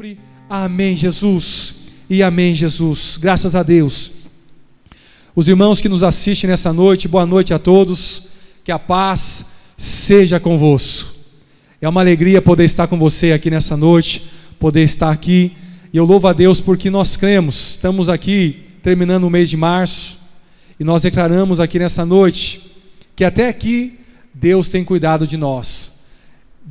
sempre. Amém, Jesus. E amém, Jesus. Graças a Deus. Os irmãos que nos assistem nessa noite, boa noite a todos. Que a paz seja convosco. É uma alegria poder estar com você aqui nessa noite, poder estar aqui. E eu louvo a Deus porque nós cremos. Estamos aqui terminando o mês de março e nós declaramos aqui nessa noite que até aqui Deus tem cuidado de nós.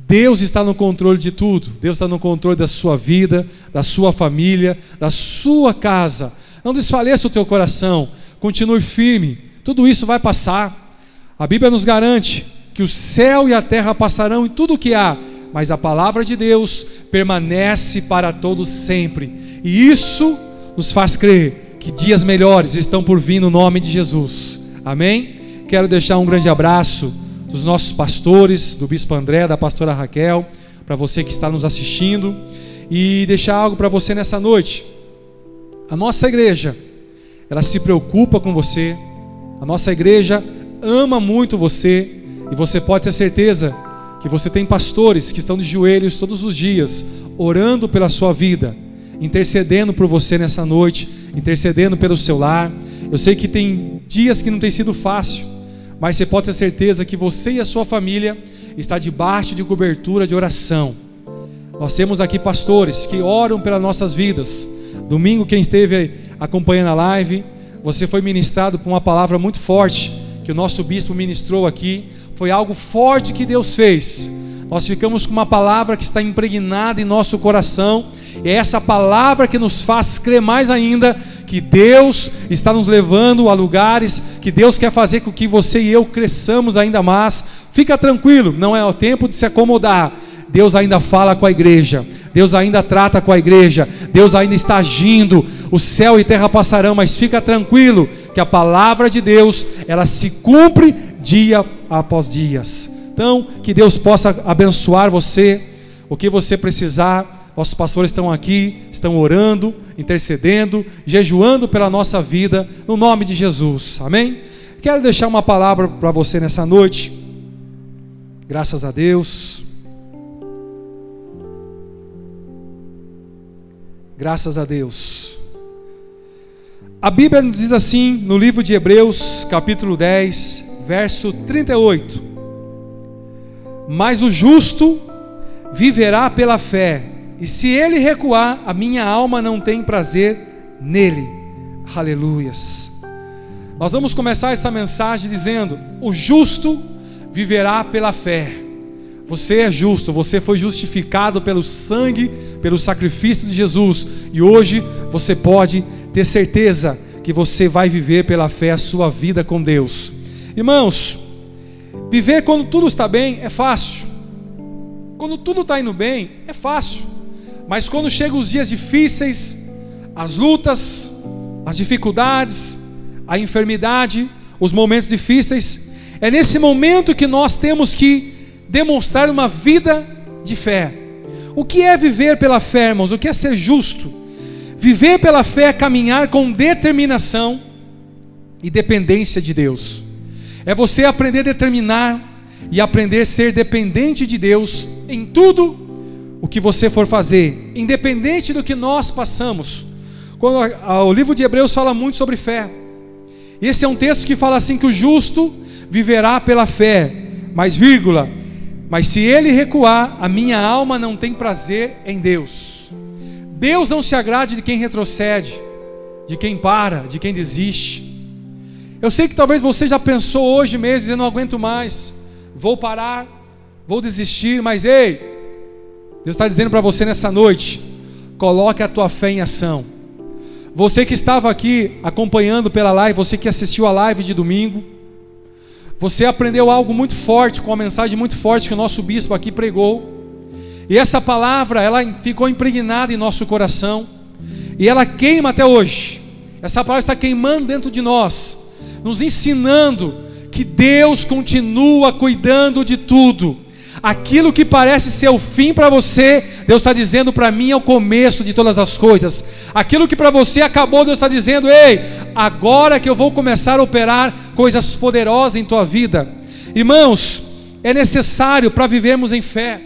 Deus está no controle de tudo. Deus está no controle da sua vida, da sua família, da sua casa. Não desfaleça o teu coração. Continue firme. Tudo isso vai passar. A Bíblia nos garante que o céu e a terra passarão e tudo o que há, mas a palavra de Deus permanece para todos sempre. E isso nos faz crer que dias melhores estão por vir no nome de Jesus. Amém? Quero deixar um grande abraço dos nossos pastores, do bispo André, da pastora Raquel, para você que está nos assistindo e deixar algo para você nessa noite. A nossa igreja, ela se preocupa com você. A nossa igreja ama muito você e você pode ter certeza que você tem pastores que estão de joelhos todos os dias, orando pela sua vida, intercedendo por você nessa noite, intercedendo pelo seu lar. Eu sei que tem dias que não tem sido fácil, mas você pode ter certeza que você e a sua família está debaixo de cobertura de oração. Nós temos aqui pastores que oram pelas nossas vidas. Domingo, quem esteve acompanhando a live, você foi ministrado por uma palavra muito forte que o nosso bispo ministrou aqui. Foi algo forte que Deus fez. Nós ficamos com uma palavra que está impregnada em nosso coração é essa palavra que nos faz crer mais ainda que Deus está nos levando a lugares que Deus quer fazer com que você e eu cresçamos ainda mais. Fica tranquilo, não é o tempo de se acomodar. Deus ainda fala com a igreja, Deus ainda trata com a igreja, Deus ainda está agindo. O céu e terra passarão, mas fica tranquilo que a palavra de Deus, ela se cumpre dia após dias. Então, que Deus possa abençoar você, o que você precisar nossos pastores estão aqui, estão orando, intercedendo, jejuando pela nossa vida, no nome de Jesus. Amém? Quero deixar uma palavra para você nessa noite. Graças a Deus. Graças a Deus. A Bíblia nos diz assim, no livro de Hebreus, capítulo 10, verso 38. Mas o justo viverá pela fé e se ele recuar, a minha alma não tem prazer nele. Aleluias. Nós vamos começar essa mensagem dizendo: o justo viverá pela fé. Você é justo, você foi justificado pelo sangue, pelo sacrifício de Jesus, e hoje você pode ter certeza que você vai viver pela fé a sua vida com Deus. Irmãos, viver quando tudo está bem é fácil. Quando tudo está indo bem, é fácil. Mas quando chegam os dias difíceis, as lutas, as dificuldades, a enfermidade, os momentos difíceis, é nesse momento que nós temos que demonstrar uma vida de fé. O que é viver pela fé, irmãos? O que é ser justo? Viver pela fé é caminhar com determinação e dependência de Deus. É você aprender a determinar e aprender a ser dependente de Deus em tudo o que você for fazer, independente do que nós passamos. Quando o livro de Hebreus fala muito sobre fé. Esse é um texto que fala assim que o justo viverá pela fé, mas vírgula, mas se ele recuar, a minha alma não tem prazer em Deus. Deus não se agrade de quem retrocede, de quem para, de quem desiste. Eu sei que talvez você já pensou hoje mesmo, dizendo não aguento mais, vou parar, vou desistir, mas ei, Deus está dizendo para você nessa noite: coloque a tua fé em ação. Você que estava aqui acompanhando pela live, você que assistiu a live de domingo, você aprendeu algo muito forte, com uma mensagem muito forte que o nosso bispo aqui pregou. E essa palavra, ela ficou impregnada em nosso coração. E ela queima até hoje. Essa palavra está queimando dentro de nós, nos ensinando que Deus continua cuidando de tudo Aquilo que parece ser o fim para você, Deus está dizendo para mim é o começo de todas as coisas. Aquilo que para você acabou, Deus está dizendo: ei, agora que eu vou começar a operar coisas poderosas em tua vida. Irmãos, é necessário para vivermos em fé,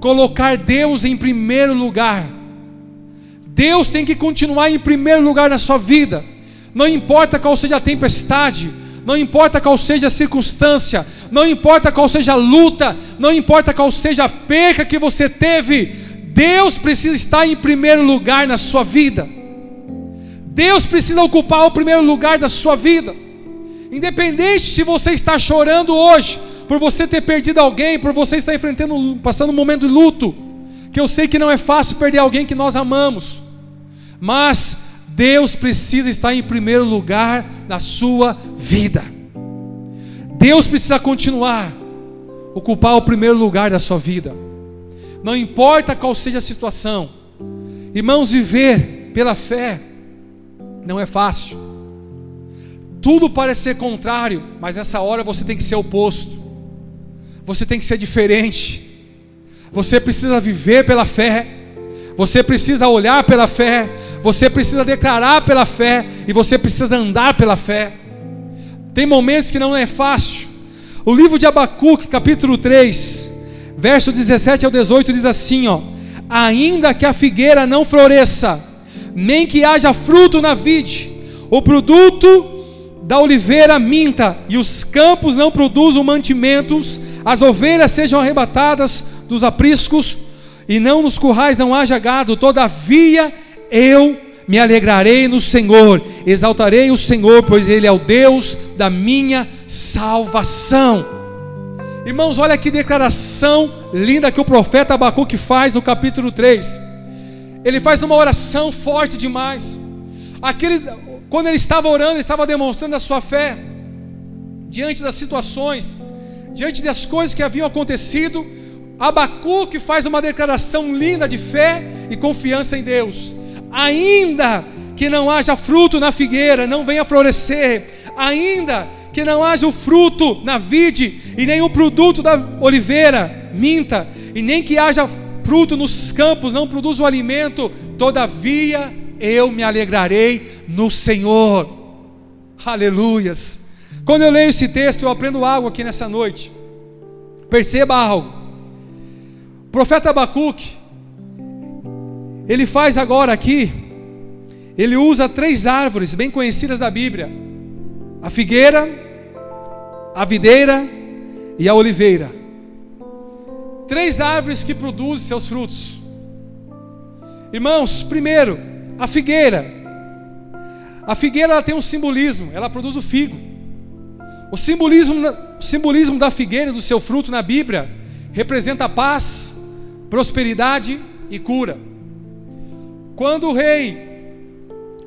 colocar Deus em primeiro lugar. Deus tem que continuar em primeiro lugar na sua vida. Não importa qual seja a tempestade, não importa qual seja a circunstância, não importa qual seja a luta, não importa qual seja a perca que você teve, Deus precisa estar em primeiro lugar na sua vida. Deus precisa ocupar o primeiro lugar da sua vida. Independente se você está chorando hoje por você ter perdido alguém, por você estar enfrentando, passando um momento de luto, que eu sei que não é fácil perder alguém que nós amamos, mas Deus precisa estar em primeiro lugar na sua vida. Deus precisa continuar ocupar o primeiro lugar da sua vida. Não importa qual seja a situação. Irmãos, viver pela fé não é fácil. Tudo parece ser contrário, mas nessa hora você tem que ser oposto. Você tem que ser diferente. Você precisa viver pela fé. Você precisa olhar pela fé. Você precisa declarar pela fé. E você precisa andar pela fé. Tem momentos que não é fácil. O livro de Abacuque, capítulo 3, verso 17 ao 18, diz assim: ó, Ainda que a figueira não floresça, nem que haja fruto na vide, o produto da oliveira minta, e os campos não produzam mantimentos, as ovelhas sejam arrebatadas dos apriscos, e não nos currais não haja gado, todavia eu me alegrarei no Senhor, exaltarei o Senhor, pois Ele é o Deus da minha salvação. Irmãos, olha que declaração linda que o profeta Abacuque faz no capítulo 3. Ele faz uma oração forte demais. Aquele, quando ele estava orando, ele estava demonstrando a sua fé diante das situações, diante das coisas que haviam acontecido. Abacuque faz uma declaração linda de fé e confiança em Deus. Ainda que não haja fruto na figueira, não venha florescer, ainda que não haja o fruto na vide, e nem o produto da oliveira minta, e nem que haja fruto nos campos, não produza o alimento, todavia eu me alegrarei no Senhor. Aleluias. Quando eu leio esse texto, eu aprendo algo aqui nessa noite. Perceba algo. O profeta Abacuque, ele faz agora aqui, ele usa três árvores bem conhecidas da Bíblia: a figueira, a videira e a oliveira. Três árvores que produzem seus frutos. Irmãos, primeiro, a figueira. A figueira tem um simbolismo, ela produz o figo. O simbolismo, o simbolismo da figueira do seu fruto na Bíblia representa paz, prosperidade e cura. Quando o rei,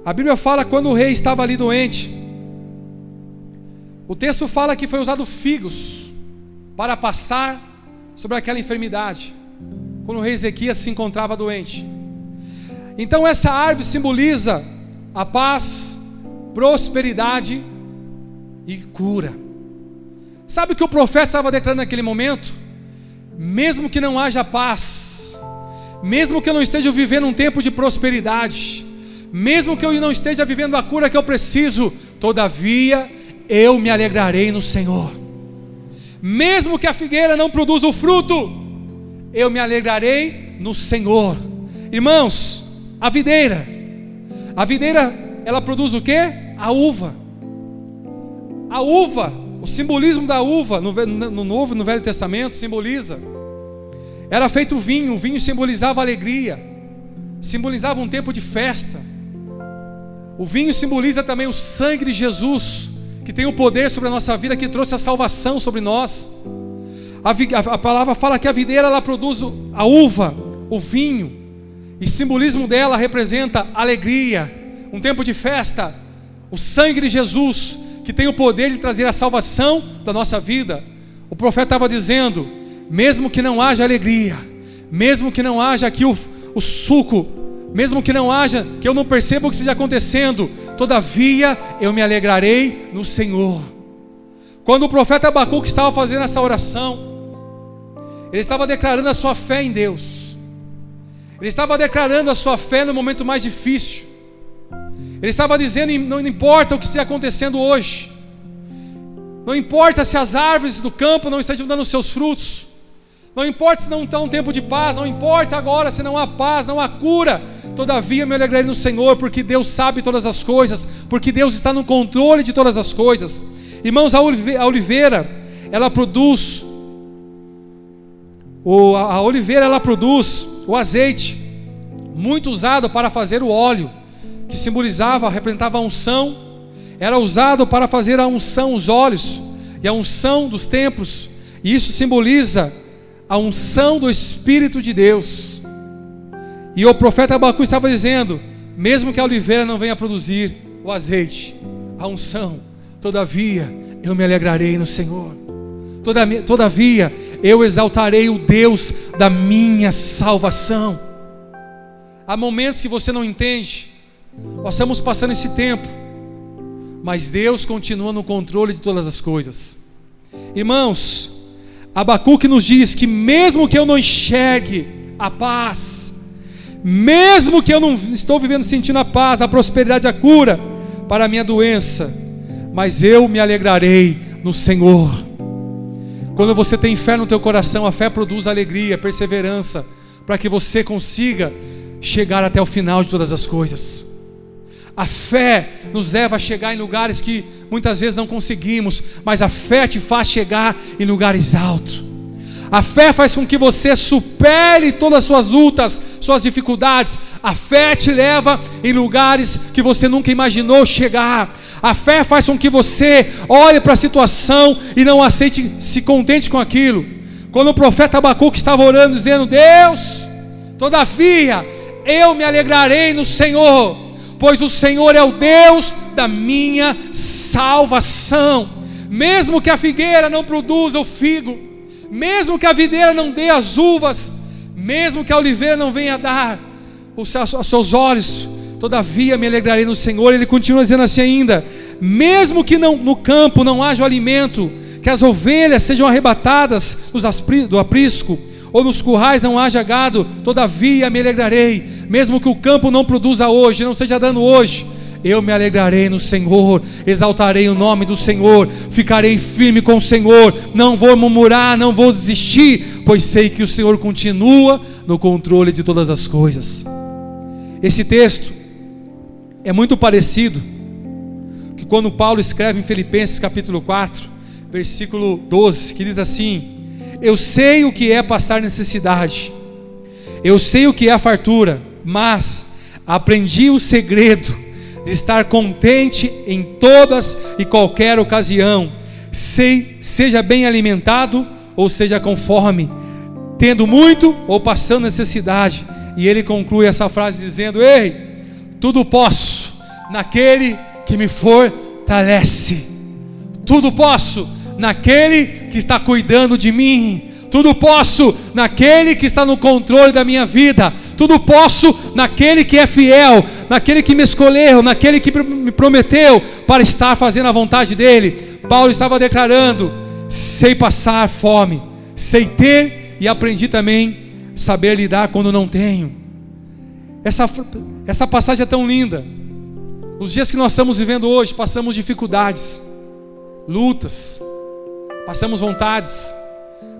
a Bíblia fala quando o rei estava ali doente, o texto fala que foi usado figos para passar sobre aquela enfermidade, quando o rei Ezequias se encontrava doente. Então essa árvore simboliza a paz, prosperidade e cura. Sabe o que o profeta estava declarando naquele momento? Mesmo que não haja paz, mesmo que eu não esteja vivendo um tempo de prosperidade, mesmo que eu não esteja vivendo a cura que eu preciso, todavia eu me alegrarei no Senhor. Mesmo que a figueira não produza o fruto, eu me alegrarei no Senhor. Irmãos, a videira. A videira, ela produz o que? A uva. A uva, o simbolismo da uva no, no Novo e no Velho Testamento simboliza. Era feito vinho, o vinho simbolizava alegria, simbolizava um tempo de festa. O vinho simboliza também o sangue de Jesus, que tem o poder sobre a nossa vida, que trouxe a salvação sobre nós. A, a, a palavra fala que a videira ela produz a uva, o vinho, e simbolismo dela representa alegria, um tempo de festa, o sangue de Jesus, que tem o poder de trazer a salvação da nossa vida. O profeta estava dizendo: mesmo que não haja alegria, mesmo que não haja aqui o, o suco, mesmo que não haja, que eu não perceba o que esteja acontecendo, todavia eu me alegrarei no Senhor. Quando o profeta Abacuque estava fazendo essa oração, ele estava declarando a sua fé em Deus. Ele estava declarando a sua fé no momento mais difícil. Ele estava dizendo: não importa o que esteja acontecendo hoje, não importa se as árvores do campo não estejam dando seus frutos, não importa se não está um tempo de paz, não importa agora se não há paz, não há cura, todavia me alegrarei no Senhor, porque Deus sabe todas as coisas, porque Deus está no controle de todas as coisas. Irmãos, a oliveira, ela produz, a oliveira ela produz o azeite, muito usado para fazer o óleo, que simbolizava, representava a unção, era usado para fazer a unção, os olhos, e a unção dos templos, e isso simboliza a unção do Espírito de Deus. E o profeta Abacu estava dizendo: mesmo que a oliveira não venha produzir o azeite, a unção, todavia eu me alegrarei no Senhor. Todavia eu exaltarei o Deus da minha salvação. Há momentos que você não entende, nós estamos passando esse tempo, mas Deus continua no controle de todas as coisas. Irmãos, Abacuque nos diz que mesmo que eu não enxergue a paz, mesmo que eu não estou vivendo sentindo a paz, a prosperidade, a cura para a minha doença, mas eu me alegrarei no Senhor. Quando você tem fé no teu coração, a fé produz alegria, perseverança, para que você consiga chegar até o final de todas as coisas. A fé nos leva a chegar em lugares que muitas vezes não conseguimos, mas a fé te faz chegar em lugares altos. A fé faz com que você supere todas as suas lutas, suas dificuldades. A fé te leva em lugares que você nunca imaginou chegar. A fé faz com que você olhe para a situação e não aceite, se contente com aquilo. Quando o profeta Abacuque estava orando, dizendo: Deus, todavia eu me alegrarei no Senhor pois o Senhor é o Deus da minha salvação. Mesmo que a figueira não produza o figo, mesmo que a videira não dê as uvas, mesmo que a oliveira não venha dar os seus olhos, todavia me alegrarei no Senhor. Ele continua dizendo assim ainda: mesmo que não, no campo não haja o alimento, que as ovelhas sejam arrebatadas do aprisco, ou nos currais não haja gado, todavia me alegrarei, mesmo que o campo não produza hoje, não seja dando hoje, eu me alegrarei no Senhor, exaltarei o nome do Senhor, ficarei firme com o Senhor, não vou murmurar, não vou desistir, pois sei que o Senhor continua no controle de todas as coisas. Esse texto é muito parecido que quando Paulo escreve em Filipenses capítulo 4, versículo 12, que diz assim: eu sei o que é passar necessidade, eu sei o que é a fartura, mas aprendi o segredo de estar contente em todas e qualquer ocasião, sei, seja bem alimentado ou seja com fome, tendo muito ou passando necessidade. E ele conclui essa frase dizendo: Ei, tudo posso naquele que me fortalece, tudo posso naquele que está cuidando de mim. Tudo posso naquele que está no controle da minha vida. Tudo posso naquele que é fiel, naquele que me escolheu, naquele que me prometeu para estar fazendo a vontade dele. Paulo estava declarando: sei passar fome, sei ter e aprendi também saber lidar quando não tenho. Essa, essa passagem é tão linda. Nos dias que nós estamos vivendo hoje, passamos dificuldades, lutas, passamos vontades,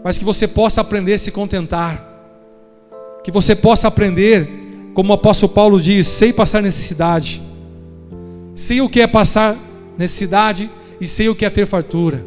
mas que você possa aprender a se contentar, que você possa aprender, como o apóstolo Paulo diz, sei passar necessidade, sei o que é passar necessidade e sei o que é ter fartura.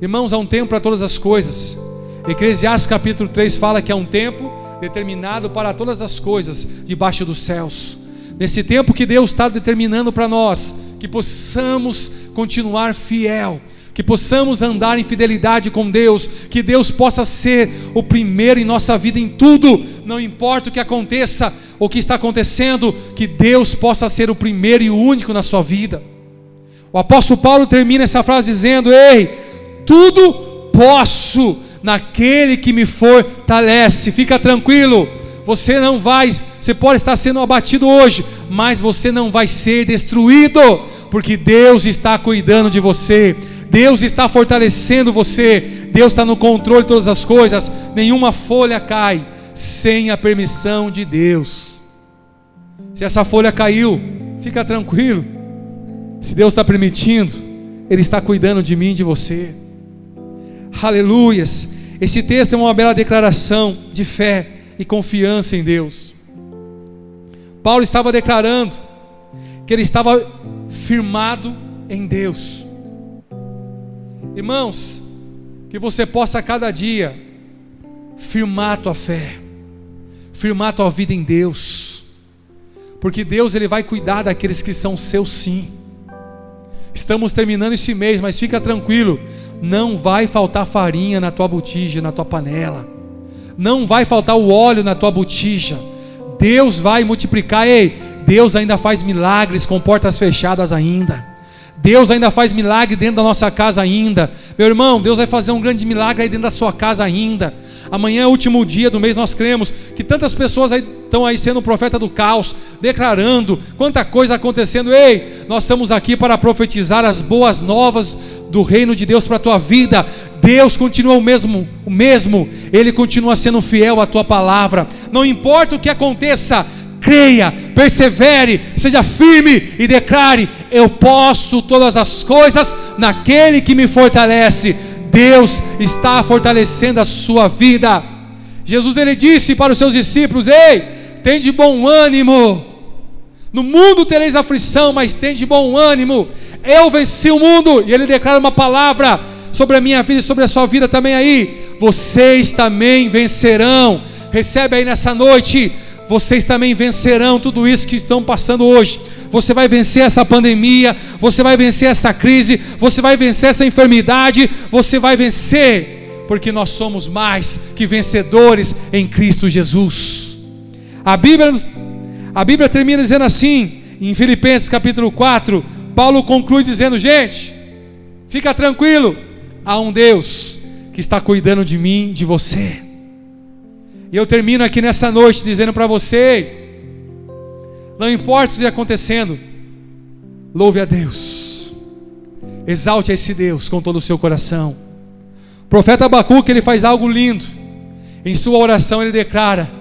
Irmãos, há um tempo para todas as coisas. Eclesiastes capítulo 3 fala que há um tempo determinado para todas as coisas debaixo dos céus. Nesse tempo que Deus está determinando para nós, que possamos continuar fiel, que possamos andar em fidelidade com Deus, que Deus possa ser o primeiro em nossa vida em tudo, não importa o que aconteça, o que está acontecendo, que Deus possa ser o primeiro e o único na sua vida. O apóstolo Paulo termina essa frase dizendo: Ei, tudo posso naquele que me fortalece, fica tranquilo. Você não vai, você pode estar sendo abatido hoje, mas você não vai ser destruído, porque Deus está cuidando de você. Deus está fortalecendo você, Deus está no controle de todas as coisas, nenhuma folha cai sem a permissão de Deus. Se essa folha caiu, fica tranquilo, se Deus está permitindo, Ele está cuidando de mim e de você. Aleluias! Esse texto é uma bela declaração de fé e confiança em Deus. Paulo estava declarando que ele estava firmado em Deus. Irmãos, que você possa a cada dia firmar a tua fé, firmar a tua vida em Deus, porque Deus ele vai cuidar daqueles que são seus sim. Estamos terminando esse mês, mas fica tranquilo, não vai faltar farinha na tua botija, na tua panela, não vai faltar o óleo na tua botija. Deus vai multiplicar, ei, Deus ainda faz milagres com portas fechadas ainda. Deus ainda faz milagre dentro da nossa casa ainda. Meu irmão, Deus vai fazer um grande milagre aí dentro da sua casa ainda. Amanhã é o último dia do mês, nós cremos que tantas pessoas aí estão aí sendo profeta do caos, declarando quanta coisa acontecendo. Ei, nós estamos aqui para profetizar as boas novas do reino de Deus para a tua vida. Deus continua o mesmo, o mesmo. Ele continua sendo fiel à tua palavra. Não importa o que aconteça, creia, persevere, seja firme e declare: Eu posso todas as coisas naquele que me fortalece. Deus está fortalecendo a sua vida. Jesus ele disse para os seus discípulos: Ei, tem de bom ânimo. No mundo tereis aflição, mas tem de bom ânimo. Eu venci o mundo. E ele declara uma palavra sobre a minha vida e sobre a sua vida também aí. Vocês também vencerão. Recebe aí nessa noite vocês também vencerão tudo isso que estão passando hoje. Você vai vencer essa pandemia, você vai vencer essa crise, você vai vencer essa enfermidade, você vai vencer, porque nós somos mais que vencedores em Cristo Jesus. A Bíblia, a Bíblia termina dizendo assim, em Filipenses capítulo 4, Paulo conclui dizendo: Gente, fica tranquilo, há um Deus que está cuidando de mim, de você. E eu termino aqui nessa noite dizendo para você: não importa o que acontecendo, louve a Deus, exalte a esse Deus com todo o seu coração. O profeta Abacuque ele faz algo lindo, em sua oração ele declara: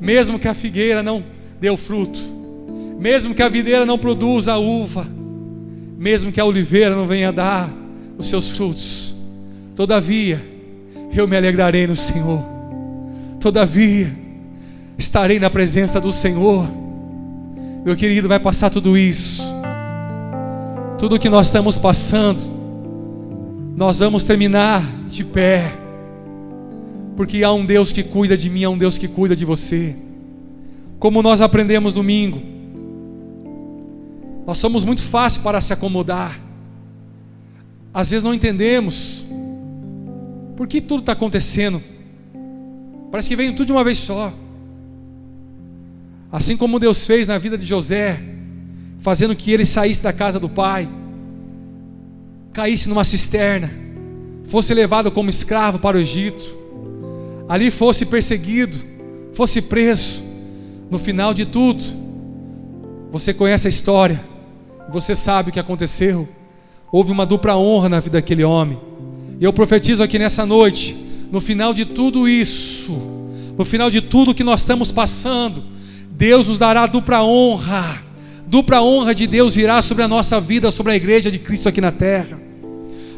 mesmo que a figueira não o fruto, mesmo que a videira não produza a uva, mesmo que a oliveira não venha dar os seus frutos, todavia eu me alegrarei no Senhor Todavia, estarei na presença do Senhor. Meu querido, vai passar tudo isso. Tudo que nós estamos passando, nós vamos terminar de pé. Porque há um Deus que cuida de mim, há um Deus que cuida de você. Como nós aprendemos domingo, nós somos muito fáceis para se acomodar. Às vezes não entendemos por que tudo está acontecendo. Parece que veio tudo de uma vez só. Assim como Deus fez na vida de José, fazendo que ele saísse da casa do pai, caísse numa cisterna, fosse levado como escravo para o Egito, ali fosse perseguido, fosse preso. No final de tudo, você conhece a história, você sabe o que aconteceu. Houve uma dupla honra na vida daquele homem. E eu profetizo aqui nessa noite no final de tudo isso, no final de tudo que nós estamos passando, Deus nos dará dupla honra. Dupla honra de Deus virá sobre a nossa vida, sobre a igreja de Cristo aqui na terra.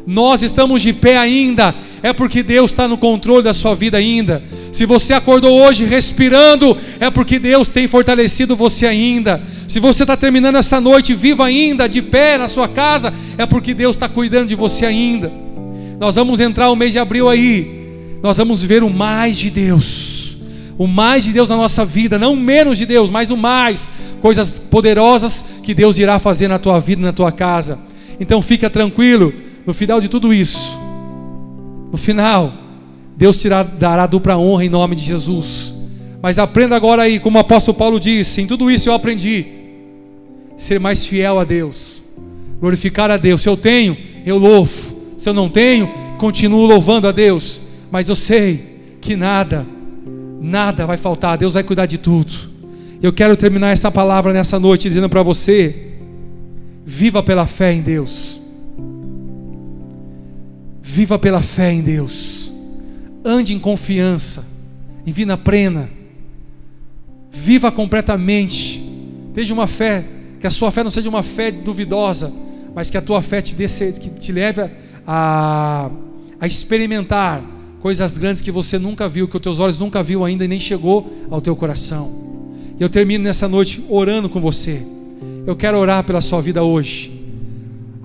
Nós estamos de pé ainda, é porque Deus está no controle da sua vida ainda. Se você acordou hoje respirando, é porque Deus tem fortalecido você ainda. Se você está terminando essa noite vivo ainda, de pé na sua casa, é porque Deus está cuidando de você ainda. Nós vamos entrar o mês de abril aí, nós vamos ver o mais de Deus, o mais de Deus na nossa vida, não menos de Deus, mas o mais, coisas poderosas que Deus irá fazer na tua vida, na tua casa. Então fica tranquilo, no final de tudo isso, no final, Deus te dará dupla honra em nome de Jesus. Mas aprenda agora aí, como o apóstolo Paulo disse: em tudo isso eu aprendi, ser mais fiel a Deus, glorificar a Deus. Se eu tenho, eu louvo. Se eu não tenho, continuo louvando a Deus mas eu sei que nada, nada vai faltar, Deus vai cuidar de tudo. Eu quero terminar essa palavra nessa noite dizendo para você: viva pela fé em Deus. Viva pela fé em Deus. Ande em confiança, em vida plena. Viva completamente. Seja uma fé, que a sua fé não seja uma fé duvidosa, mas que a tua fé te, dê, que te leve a, a experimentar coisas grandes que você nunca viu, que os teus olhos nunca viu ainda e nem chegou ao teu coração. E eu termino nessa noite orando com você. Eu quero orar pela sua vida hoje.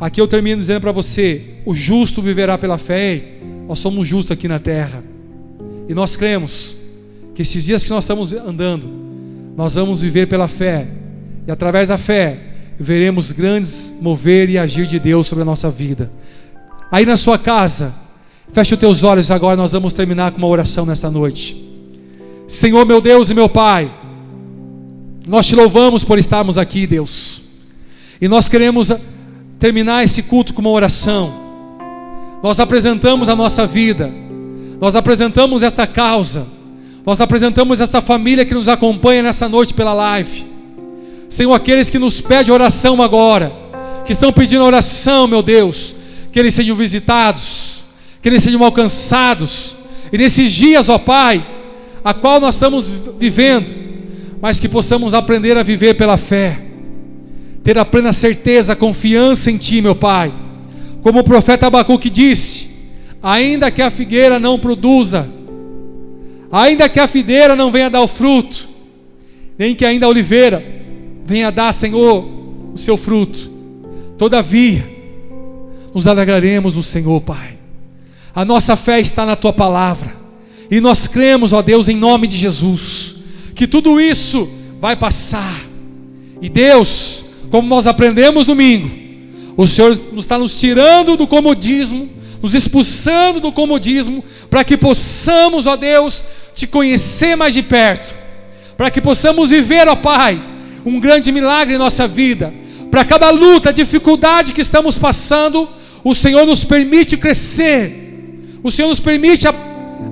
Aqui eu termino dizendo para você: o justo viverá pela fé. Nós somos justos aqui na terra. E nós cremos que esses dias que nós estamos andando, nós vamos viver pela fé. E através da fé, veremos grandes mover e agir de Deus sobre a nossa vida. Aí na sua casa, feche os teus olhos agora, nós vamos terminar com uma oração nesta noite. Senhor meu Deus e meu Pai, nós te louvamos por estarmos aqui, Deus. E nós queremos terminar esse culto com uma oração. Nós apresentamos a nossa vida, nós apresentamos esta causa, nós apresentamos esta família que nos acompanha nessa noite pela live. Senhor, aqueles que nos pedem oração agora, que estão pedindo oração, meu Deus, que eles sejam visitados, que eles sejam alcançados, e nesses dias, ó Pai, a qual nós estamos vivendo, mas que possamos aprender a viver pela fé ter a plena certeza, a confiança em Ti, meu Pai. Como o profeta Abacuque disse: ainda que a figueira não produza, ainda que a figueira não venha dar o fruto, nem que ainda a oliveira venha dar, Senhor, o seu fruto, todavia, nos alegraremos no Senhor, Pai. A nossa fé está na Tua palavra, e nós cremos, ó Deus, em nome de Jesus, que tudo isso vai passar, e Deus, como nós aprendemos domingo, o Senhor está nos tirando do comodismo, nos expulsando do comodismo, para que possamos, ó Deus, te conhecer mais de perto, para que possamos viver, ó Pai, um grande milagre em nossa vida. Para cada luta, dificuldade que estamos passando, o Senhor nos permite crescer, o Senhor nos permite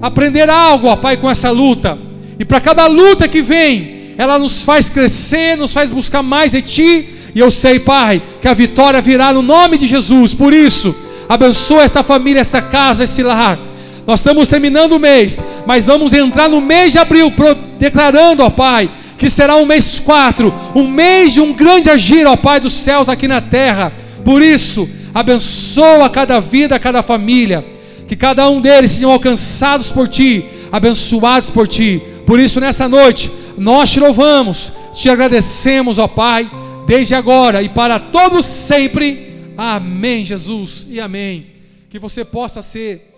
aprender algo, ó Pai, com essa luta. E para cada luta que vem, ela nos faz crescer, nos faz buscar mais de Ti, e eu sei, Pai, que a vitória virá no nome de Jesus. Por isso, abençoa esta família, esta casa, esse lar. Nós estamos terminando o mês, mas vamos entrar no mês de abril, declarando, ó Pai, que será um mês quatro, um mês de um grande agir, ó Pai dos céus aqui na terra. Por isso, abençoa cada vida, cada família, que cada um deles sejam alcançados por Ti, abençoados por Ti. Por isso, nessa noite, nós te louvamos, te agradecemos, ó Pai desde agora e para todos sempre. Amém, Jesus, e amém. Que você possa ser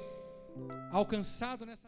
alcançado nessa